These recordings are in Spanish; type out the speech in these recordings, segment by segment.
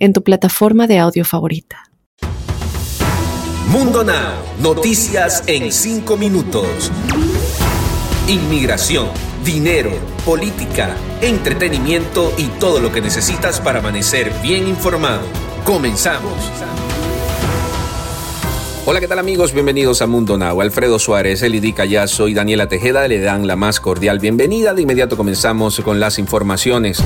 en tu plataforma de audio favorita. Mundo Now, noticias en 5 minutos. Inmigración, dinero, política, entretenimiento y todo lo que necesitas para amanecer bien informado. Comenzamos. Hola, ¿qué tal amigos? Bienvenidos a Mundo Now. Alfredo Suárez, Elidy Callazo y Daniela Tejeda le dan la más cordial bienvenida. De inmediato comenzamos con las informaciones.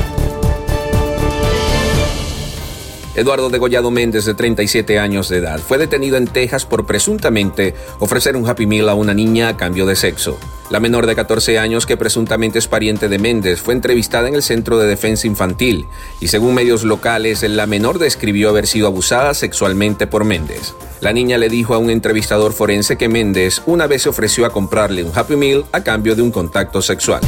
Eduardo Degollado Méndez, de 37 años de edad, fue detenido en Texas por presuntamente ofrecer un Happy Meal a una niña a cambio de sexo. La menor de 14 años, que presuntamente es pariente de Méndez, fue entrevistada en el Centro de Defensa Infantil y según medios locales, la menor describió haber sido abusada sexualmente por Méndez. La niña le dijo a un entrevistador forense que Méndez una vez se ofreció a comprarle un Happy Meal a cambio de un contacto sexual.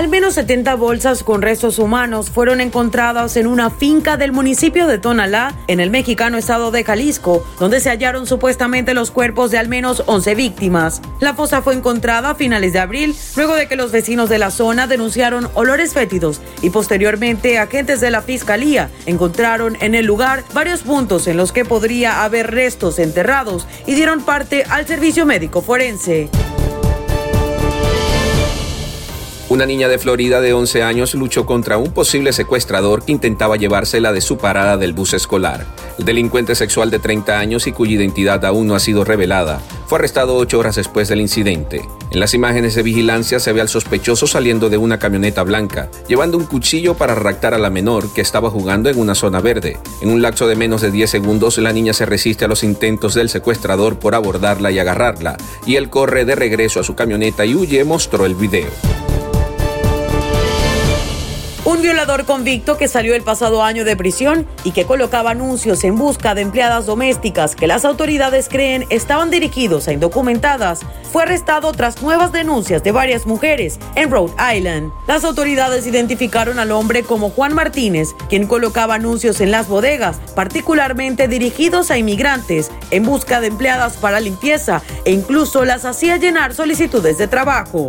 Al menos 70 bolsas con restos humanos fueron encontradas en una finca del municipio de Tonalá, en el mexicano estado de Jalisco, donde se hallaron supuestamente los cuerpos de al menos 11 víctimas. La fosa fue encontrada a finales de abril, luego de que los vecinos de la zona denunciaron olores fétidos y posteriormente agentes de la fiscalía encontraron en el lugar varios puntos en los que podría haber restos enterrados y dieron parte al servicio médico forense. Una niña de Florida de 11 años luchó contra un posible secuestrador que intentaba llevársela de su parada del bus escolar. El delincuente sexual de 30 años y cuya identidad aún no ha sido revelada fue arrestado ocho horas después del incidente. En las imágenes de vigilancia se ve al sospechoso saliendo de una camioneta blanca, llevando un cuchillo para raptar a la menor que estaba jugando en una zona verde. En un lapso de menos de 10 segundos, la niña se resiste a los intentos del secuestrador por abordarla y agarrarla, y él corre de regreso a su camioneta y huye, mostró el video. Un violador convicto que salió el pasado año de prisión y que colocaba anuncios en busca de empleadas domésticas que las autoridades creen estaban dirigidos a indocumentadas fue arrestado tras nuevas denuncias de varias mujeres en Rhode Island. Las autoridades identificaron al hombre como Juan Martínez, quien colocaba anuncios en las bodegas, particularmente dirigidos a inmigrantes en busca de empleadas para limpieza e incluso las hacía llenar solicitudes de trabajo.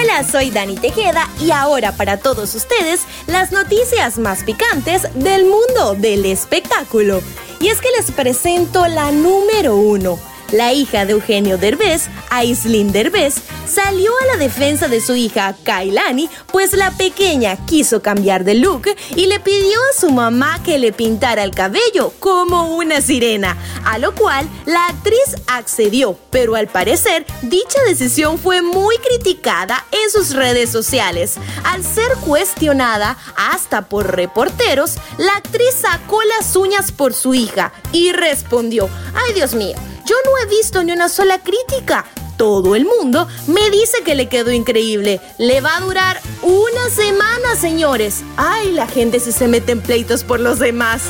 Hola, soy Dani Tejeda y ahora para todos ustedes las noticias más picantes del mundo del espectáculo. Y es que les presento la número uno la hija de Eugenio Derbez, Aislinn Derbez, salió a la defensa de su hija Kailani, pues la pequeña quiso cambiar de look y le pidió a su mamá que le pintara el cabello como una sirena, a lo cual la actriz accedió, pero al parecer dicha decisión fue muy criticada en sus redes sociales. Al ser cuestionada hasta por reporteros, la actriz sacó las uñas por su hija y respondió, ay Dios mío, yo no he visto ni una sola crítica. Todo el mundo me dice que le quedó increíble. Le va a durar una semana, señores. Ay, la gente si se mete en pleitos por los demás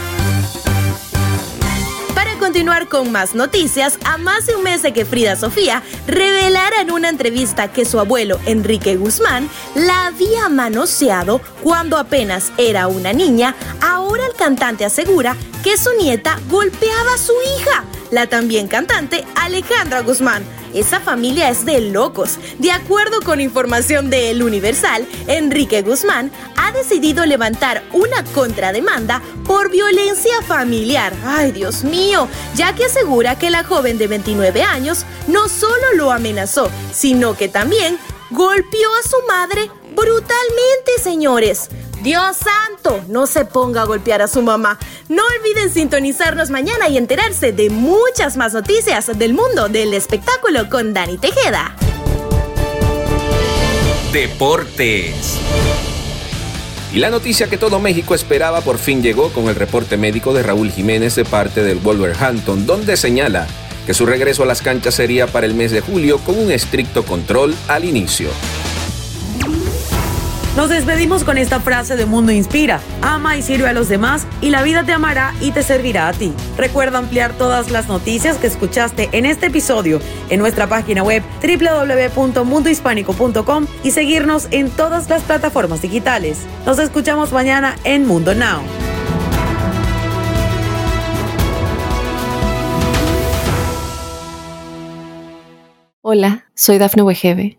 continuar con más noticias, a más de un mes de que Frida Sofía revelara en una entrevista que su abuelo Enrique Guzmán la había manoseado cuando apenas era una niña, ahora el cantante asegura que su nieta golpeaba a su hija, la también cantante Alejandra Guzmán. Esa familia es de locos. De acuerdo con información de El Universal, Enrique Guzmán ha decidido levantar una contrademanda por violencia familiar. Ay, Dios mío, ya que asegura que la joven de 29 años no solo lo amenazó, sino que también golpeó a su madre brutalmente, señores. Dios santo, no se ponga a golpear a su mamá. No olviden sintonizarnos mañana y enterarse de muchas más noticias del mundo del espectáculo con Dani Tejeda. Deportes. Y la noticia que todo México esperaba por fin llegó con el reporte médico de Raúl Jiménez de parte del Wolverhampton, donde señala que su regreso a las canchas sería para el mes de julio con un estricto control al inicio. Nos despedimos con esta frase de Mundo Inspira. Ama y sirve a los demás y la vida te amará y te servirá a ti. Recuerda ampliar todas las noticias que escuchaste en este episodio en nuestra página web www.mundohispánico.com y seguirnos en todas las plataformas digitales. Nos escuchamos mañana en Mundo Now. Hola, soy Dafne Wegebe